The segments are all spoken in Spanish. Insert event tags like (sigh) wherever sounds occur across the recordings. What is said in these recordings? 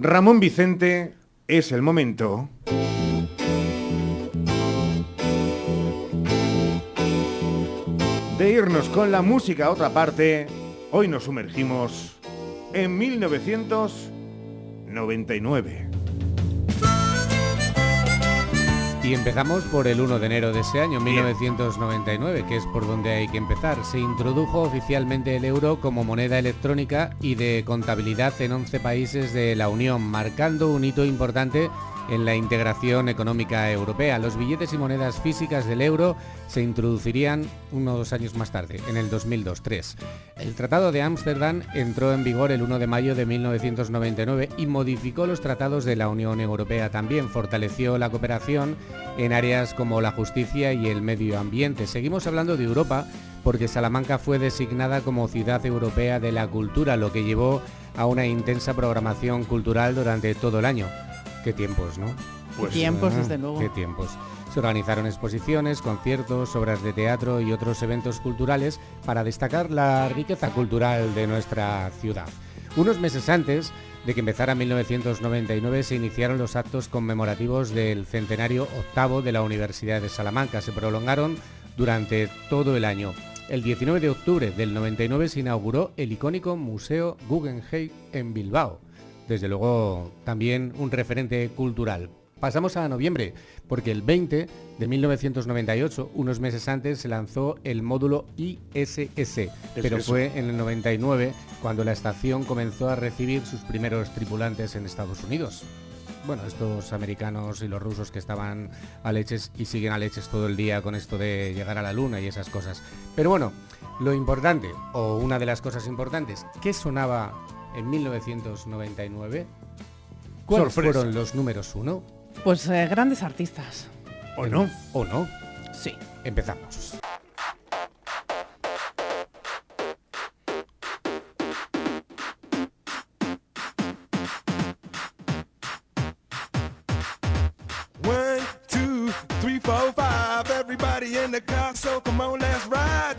Ramón Vicente, es el momento. De irnos con la música a otra parte, hoy nos sumergimos en 1999. Y empezamos por el 1 de enero de ese año, 1999, que es por donde hay que empezar. Se introdujo oficialmente el euro como moneda electrónica y de contabilidad en 11 países de la Unión, marcando un hito importante en la integración económica europea. Los billetes y monedas físicas del euro se introducirían unos años más tarde, en el 2002-3. El Tratado de Ámsterdam entró en vigor el 1 de mayo de 1999 y modificó los tratados de la Unión Europea. También fortaleció la cooperación en áreas como la justicia y el medio ambiente. Seguimos hablando de Europa porque Salamanca fue designada como Ciudad Europea de la Cultura, lo que llevó a una intensa programación cultural durante todo el año. Qué tiempos, ¿no? Pues, qué tiempos, desde luego. Qué tiempos. Se organizaron exposiciones, conciertos, obras de teatro y otros eventos culturales para destacar la riqueza cultural de nuestra ciudad. Unos meses antes de que empezara 1999 se iniciaron los actos conmemorativos del centenario octavo de la Universidad de Salamanca. Se prolongaron durante todo el año. El 19 de octubre del 99 se inauguró el icónico Museo Guggenheim en Bilbao desde luego también un referente cultural. Pasamos a noviembre, porque el 20 de 1998, unos meses antes, se lanzó el módulo ISS, pero fue en el 99 cuando la estación comenzó a recibir sus primeros tripulantes en Estados Unidos. Bueno, estos americanos y los rusos que estaban a leches y siguen a leches todo el día con esto de llegar a la luna y esas cosas. Pero bueno, lo importante, o una de las cosas importantes, ¿qué sonaba en 1999. ¿Cuáles fueron los números uno? Pues eh, grandes artistas. ¿O no? ¿O no? Sí. Empezamos. One, two, three, four, five. Everybody in the car, so come on, let's ride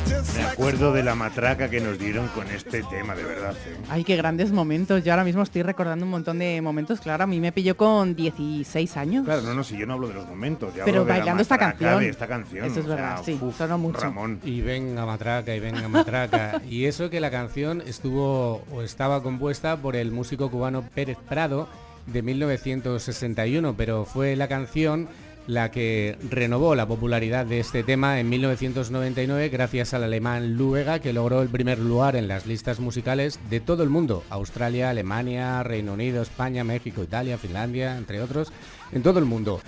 Me acuerdo de la matraca que nos dieron con este tema, de verdad. ¿eh? Ay, qué grandes momentos. Yo ahora mismo estoy recordando un montón de momentos. Claro, a mí me pilló con 16 años. Claro, no, no, si yo no hablo de los momentos. yo Pero hablo de la bailando esta canción. de esta canción. Eso es o sea, verdad, sí, uf, sonó mucho. Ramón. Y venga matraca, y venga matraca. y eso que la canción estuvo o estaba compuesta por el músico cubano Pérez Prado de 1961, pero fue la canción la que renovó la popularidad de este tema en 1999 gracias al alemán Luega que logró el primer lugar en las listas musicales de todo el mundo, Australia, Alemania, Reino Unido, España, México, Italia, Finlandia, entre otros, en todo el mundo.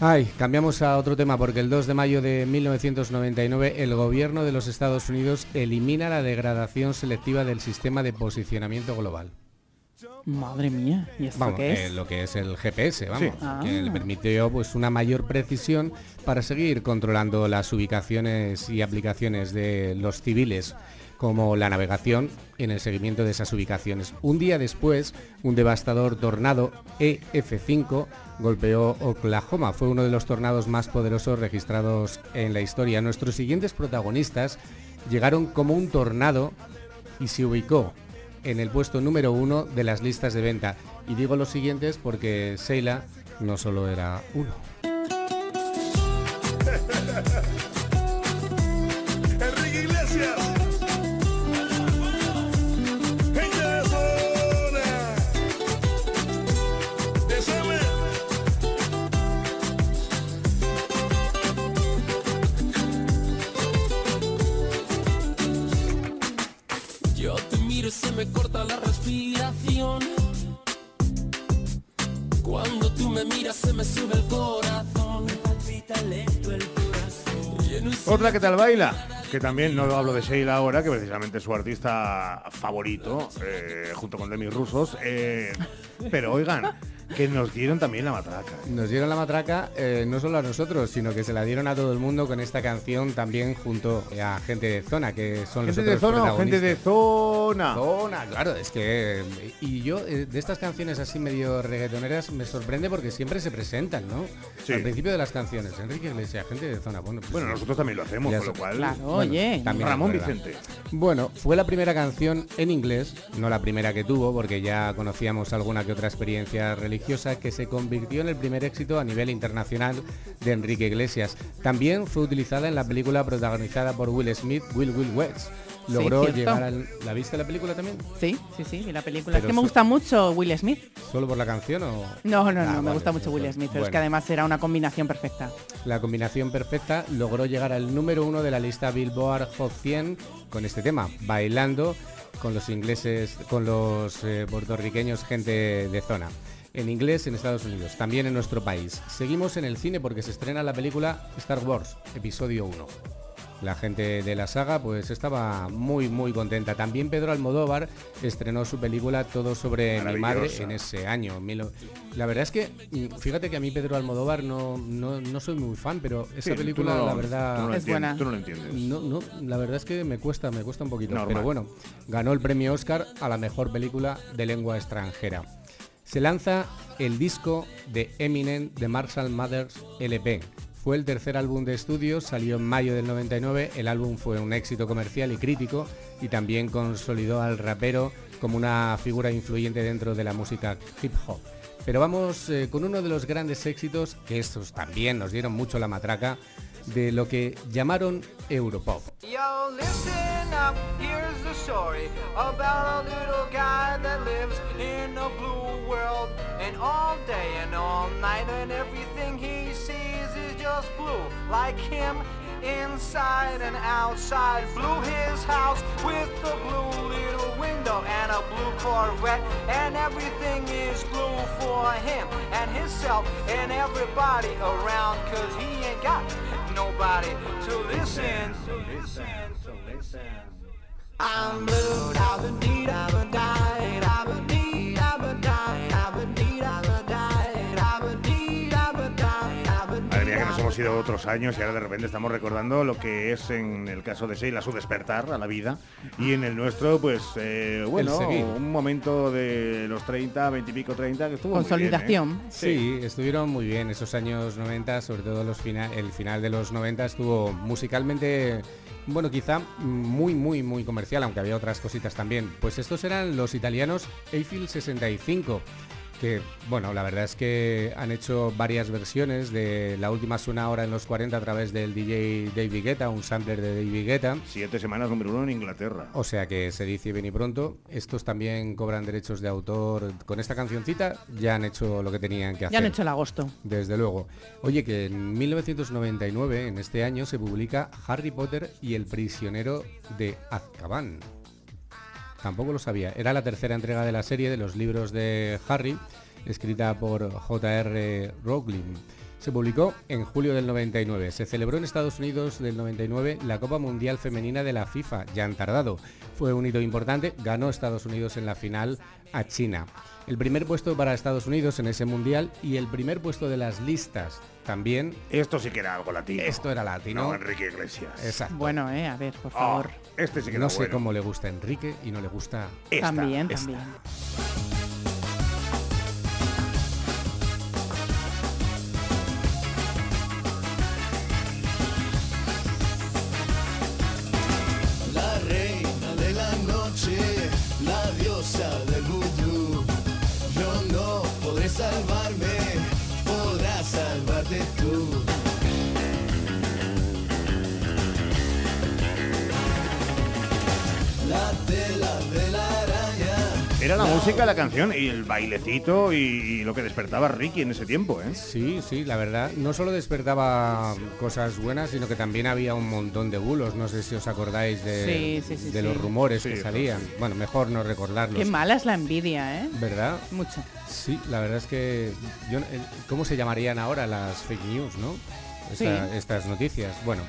Ay, cambiamos a otro tema porque el 2 de mayo de 1999 el gobierno de los Estados Unidos elimina la degradación selectiva del sistema de posicionamiento global. Madre mía, ¿y esto Vamos, qué es? eh, lo que es el GPS, vamos, Sí. que Ah. le permitió pues una mayor precisión para seguir controlando las ubicaciones y aplicaciones de los civiles como la navegación en el seguimiento de esas ubicaciones. Un día después, un devastador tornado EF5 golpeó Oklahoma. Fue uno de los tornados más poderosos registrados en la historia. Nuestros siguientes protagonistas llegaron como un tornado y se ubicó en el puesto número uno de las listas de venta. Y digo los siguientes porque Seila no solo era uno. Respiración. Cuando tal baila, que también no hablo de Sheila ahora, que precisamente es su artista favorito, eh, junto con Demi Rusos. eh, pero oigan, que nos dieron también la matraca. Nos dieron la matraca eh, no solo a nosotros, sino que se la dieron a todo el mundo con esta canción también junto a gente de zona, que son ¿Gente los de zona o gente de zona? Zona, claro, es que... Y yo, eh, de estas canciones así medio reggaetoneras, me sorprende porque siempre se presentan, ¿no? Sí. Al principio de las canciones, Enrique Iglesias, gente de zona. Bueno, pues Bueno, nosotros también lo hacemos, con lo cual... Claro, Bueno, oye. también Ramón. Vicente. Bueno, fue la primera canción en inglés, no la primera que tuvo, porque ya conocíamos alguna que otra experiencia religiosa, que se convirtió en el primer éxito a nivel internacional de Enrique Iglesias. También fue utilizada en la película protagonizada por Will Smith, Will Will West. Logró cierto. llegar al... ¿La viste la película también? Sí, sí, sí, la película. Es que me gusta mucho Will Smith. ¿Solo por la canción o...? No, no, no, Ah, me vale, gusta mucho Will. Smith, pero es que además era una combinación perfecta. La combinación perfecta logró llegar al número uno de la lista Billboard Hot 100 con este tema, bailando con los ingleses, con los eh, puertorriqueños, gente de zona. En inglés en Estados Unidos, también en nuestro país. Seguimos en el cine porque se estrena la película Star Wars, episodio 1. La gente de la saga pues estaba muy muy contenta. También Pedro Almodóvar estrenó su película Todo sobre mi madre en ese año. Mil- La verdad es que, mm, fíjate que a mí Pedro Almodóvar no, no, no soy muy fan, pero esa Sí, película no- la verdad... Es buena. Tú no lo entiendes. No, no, la verdad es que me cuesta, me cuesta un poquito. Normal. Pero bueno, ganó el premio Oscar a la mejor película de lengua extranjera. Se lanza el disco de Eminem de Marshall Mathers LP. Fue el tercer álbum de estudio, salió en mayo del 99. El álbum fue un éxito comercial y crítico y también consolidó al rapero como una figura influyente dentro de la música hip hop. Pero vamos eh, con uno de los grandes éxitos, que estos también nos dieron mucho la matraca, de lo que llamaron Europop. Night, and everything he sees is just blue. Like him, inside and outside. Blue his house with a blue little window and a blue Corvette. And everything is blue for him and himself and everybody around. Cause he ain't got nobody to listen. So listen, so listen. I'm blue, I've been deed, I've been died, I've been deed, Que nos hemos ido otros años y ahora de repente estamos recordando lo que es en el caso de Sheila su despertar a la vida y en el nuestro, pues, eh, bueno, un momento de los 30, 20 y pico, 30 que estuvo muy bien, ¿eh? Consolidación. Sí, estuvieron muy bien esos años 90, sobre todo los fina- el final de los 90 estuvo musicalmente, bueno, quizá muy, muy, muy comercial, aunque había otras cositas también. Pues estos eran los italianos Eiffel 65, que, bueno, la verdad es que han hecho varias versiones de La Última Suena ahora en los 40 a través del DJ David Guetta, un sampler de David Guetta. Siete semanas número uno en Inglaterra. O sea que se dice bien y pronto, estos también cobran derechos de autor. Con esta cancioncita ya han hecho lo que tenían que hacer. Ya han hecho el agosto. Desde luego. Oye, que en 1999, en este año, se publica Harry Potter y el prisionero de Azkaban. Tampoco lo sabía. Era la tercera entrega de la serie de los libros de Harry, escrita por J.R. Rowling. Se publicó en julio del 99. Se celebró en Estados Unidos del 99 la Copa Mundial Femenina de la FIFA. Ya han tardado. Fue un hito importante. Ganó Estados Unidos en la final a China. El primer puesto para Estados Unidos en ese mundial y el primer puesto de las listas también. Esto sí que era algo latino. Esto era latino. No, Enrique Iglesias. Exacto. Bueno, eh, a ver, por Ah, favor. este sí que era no sé bueno. cómo le gusta a Enrique y no le gusta Esta, también, esta. también. Música, la canción y el bailecito y, y lo que despertaba Ricky en ese tiempo, ¿eh? Sí, sí, la verdad. No solo despertaba cosas buenas, sino que también había un montón de bulos. No sé si os acordáis de, Sí, sí, sí, de sí. los rumores Sí, que salían. Bueno, mejor no recordarlos. Qué mala es la envidia, ¿eh? ¿Verdad? Mucho. Sí, la verdad es que... Yo, eh, ¿Cómo se llamarían ahora las fake news, no? Esta- Sí. Estas noticias. Bueno,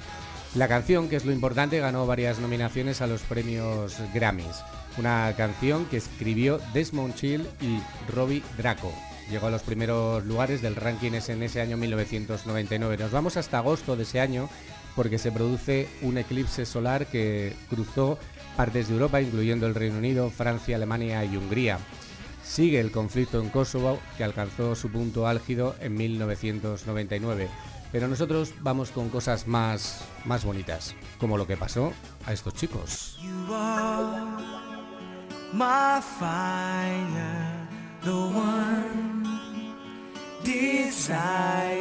la canción, que es lo importante, ganó varias nominaciones a los premios Grammys. Una canción que escribió Desmond Chill y Robbie Draco. llegó a los primeros lugares del ranking en ese año 1999. Nos vamos hasta agosto de ese año porque se produce un eclipse solar que cruzó partes de Europa, incluyendo el Reino Unido, Francia, Alemania y Hungría. Sigue el conflicto en Kosovo, que alcanzó su punto álgido en 1999. Pero nosotros vamos con cosas más, más bonitas, como lo que pasó a estos chicos. My fire, the one desire.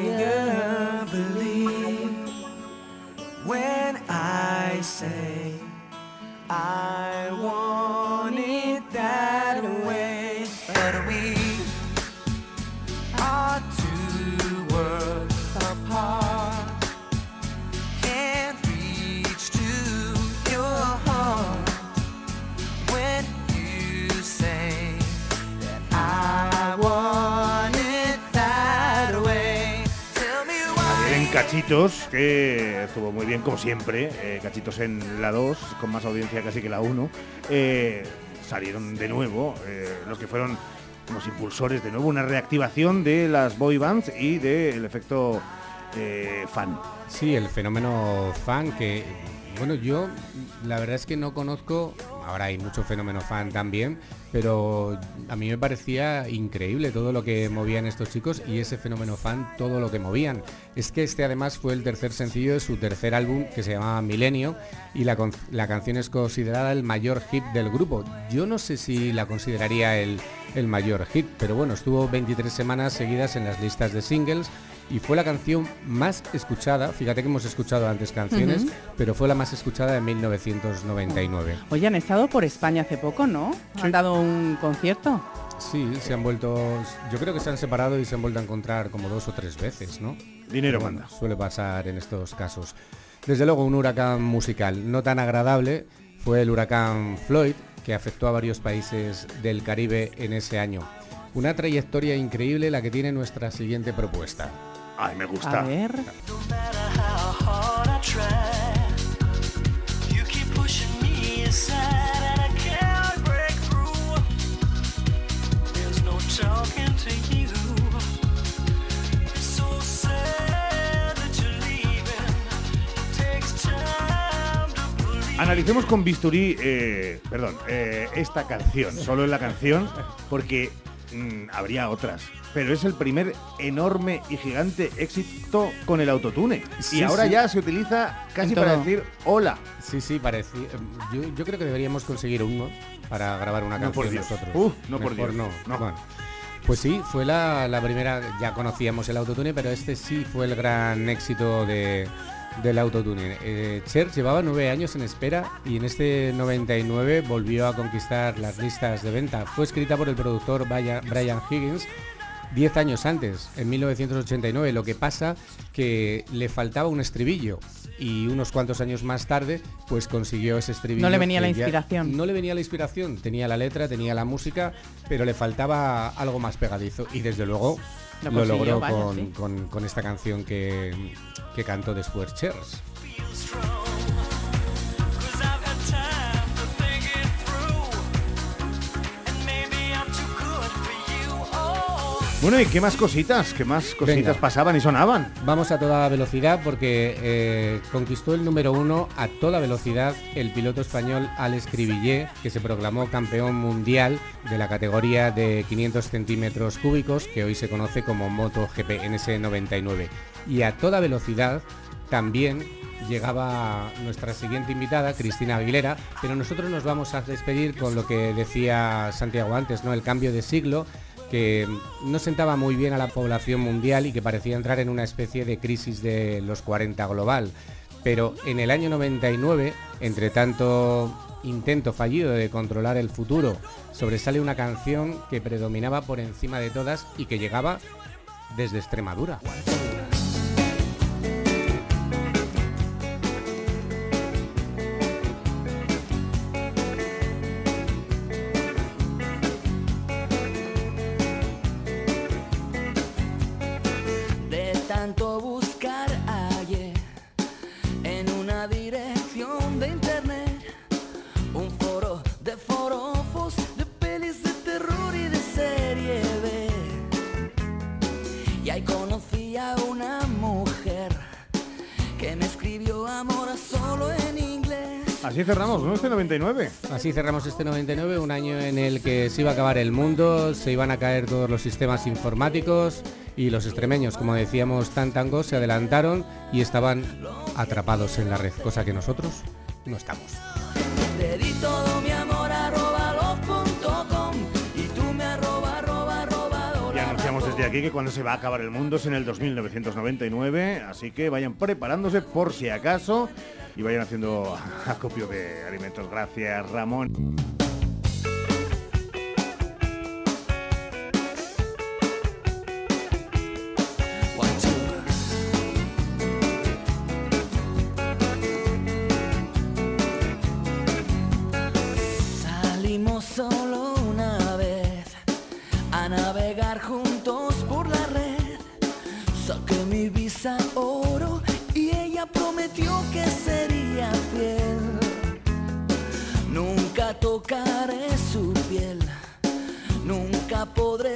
Cachitos, que estuvo muy bien como siempre, eh, Cachitos en la 2, con más audiencia casi que la 1, eh, salieron de nuevo eh, los que fueron los impulsores de nuevo, una reactivación de las boy bands y del efecto fan. Sí, el fenómeno fan que, bueno, yo la verdad es que no conozco, ahora hay mucho fenómeno fan también, pero a mí me parecía increíble todo lo que movían estos chicos y ese fenómeno fan, todo lo que movían. Es que este además fue el tercer sencillo de su tercer álbum que se llamaba Milenio y la, la canción es considerada el mayor hit del grupo. Yo no sé si la consideraría el, el mayor hit, pero bueno, estuvo 23 semanas seguidas en las listas de singles y fue la canción más escuchada, fíjate que hemos escuchado antes canciones, pero fue la más escuchada en 1999. Oye, han estado por España hace poco, ¿no? Han dado un concierto. Sí, se han vuelto, yo creo que se han separado y se han vuelto a encontrar como dos o tres veces, ¿no? Dinero bueno, manda. suele pasar en estos casos. Desde luego, un huracán musical no tan agradable fue el huracán Floyd, que afectó a varios países del Caribe en ese año. Una trayectoria increíble la que tiene nuestra siguiente propuesta. Ay, me gusta. A ver. Analicemos con bisturí, eh, perdón, eh, esta canción, solo en la canción, porque mm, habría otras. Pero es el primer enorme y gigante éxito con el autotune. Sí, y ahora sí. ya se utiliza casi para decir hola. Sí, sí, parecía. Yo, yo creo que deberíamos conseguir uno para grabar una No, por canción Dios. nosotros. Uf, no, por Mejor Dios. No. No. Bueno, pues sí, fue la, la primera. Ya conocíamos el autotune, pero este sí fue el gran éxito de, del autotune. Eh, Cher llevaba nueve años en espera y en este 99 volvió a conquistar las listas de venta. Fue escrita por el productor Brian Higgins. Diez años antes, en 1989, lo que pasa que le faltaba un estribillo y unos cuantos años más tarde, pues consiguió ese estribillo. No le venía la ya- inspiración. no le venía la inspiración, tenía la letra, tenía la música, pero le faltaba algo más pegadizo y desde luego Lo logró vaya, con, sí. con- con esta canción que, que cantó después Chers. Bueno, ¿y qué más cositas? ¿Qué más cositas Venga. pasaban y sonaban? Vamos a toda velocidad porque eh, conquistó el número uno a toda velocidad el piloto español Alex Cribillé, que se proclamó campeón mundial de la categoría de 500 centímetros cúbicos, que hoy se conoce como MotoGP en ese 99. Y a toda velocidad también llegaba nuestra siguiente invitada, Cristina Aguilera, pero nosotros nos vamos a despedir con lo que decía Santiago antes, ¿no? El cambio de siglo que no sentaba muy bien a la población mundial y que parecía entrar en una especie de crisis de los 40 global. Pero en el año 99, entre tanto intento fallido de controlar el futuro, sobresale una canción que predominaba por encima de todas y que llegaba desde Extremadura. Así cerramos, ¿no? Este 99. Así cerramos este 99, un año en el que se iba a acabar el mundo, se iban a caer todos los sistemas informáticos y los extremeños, como decíamos, tan tango, se adelantaron y estaban atrapados en la red, cosa que nosotros no estamos. Aquí que cuando se va a acabar el mundo es en el 2999, así que vayan preparándose por si acaso y vayan haciendo (laughs) acopio de alimentos. Gracias, Ramón. Tocaré su piel, nunca podré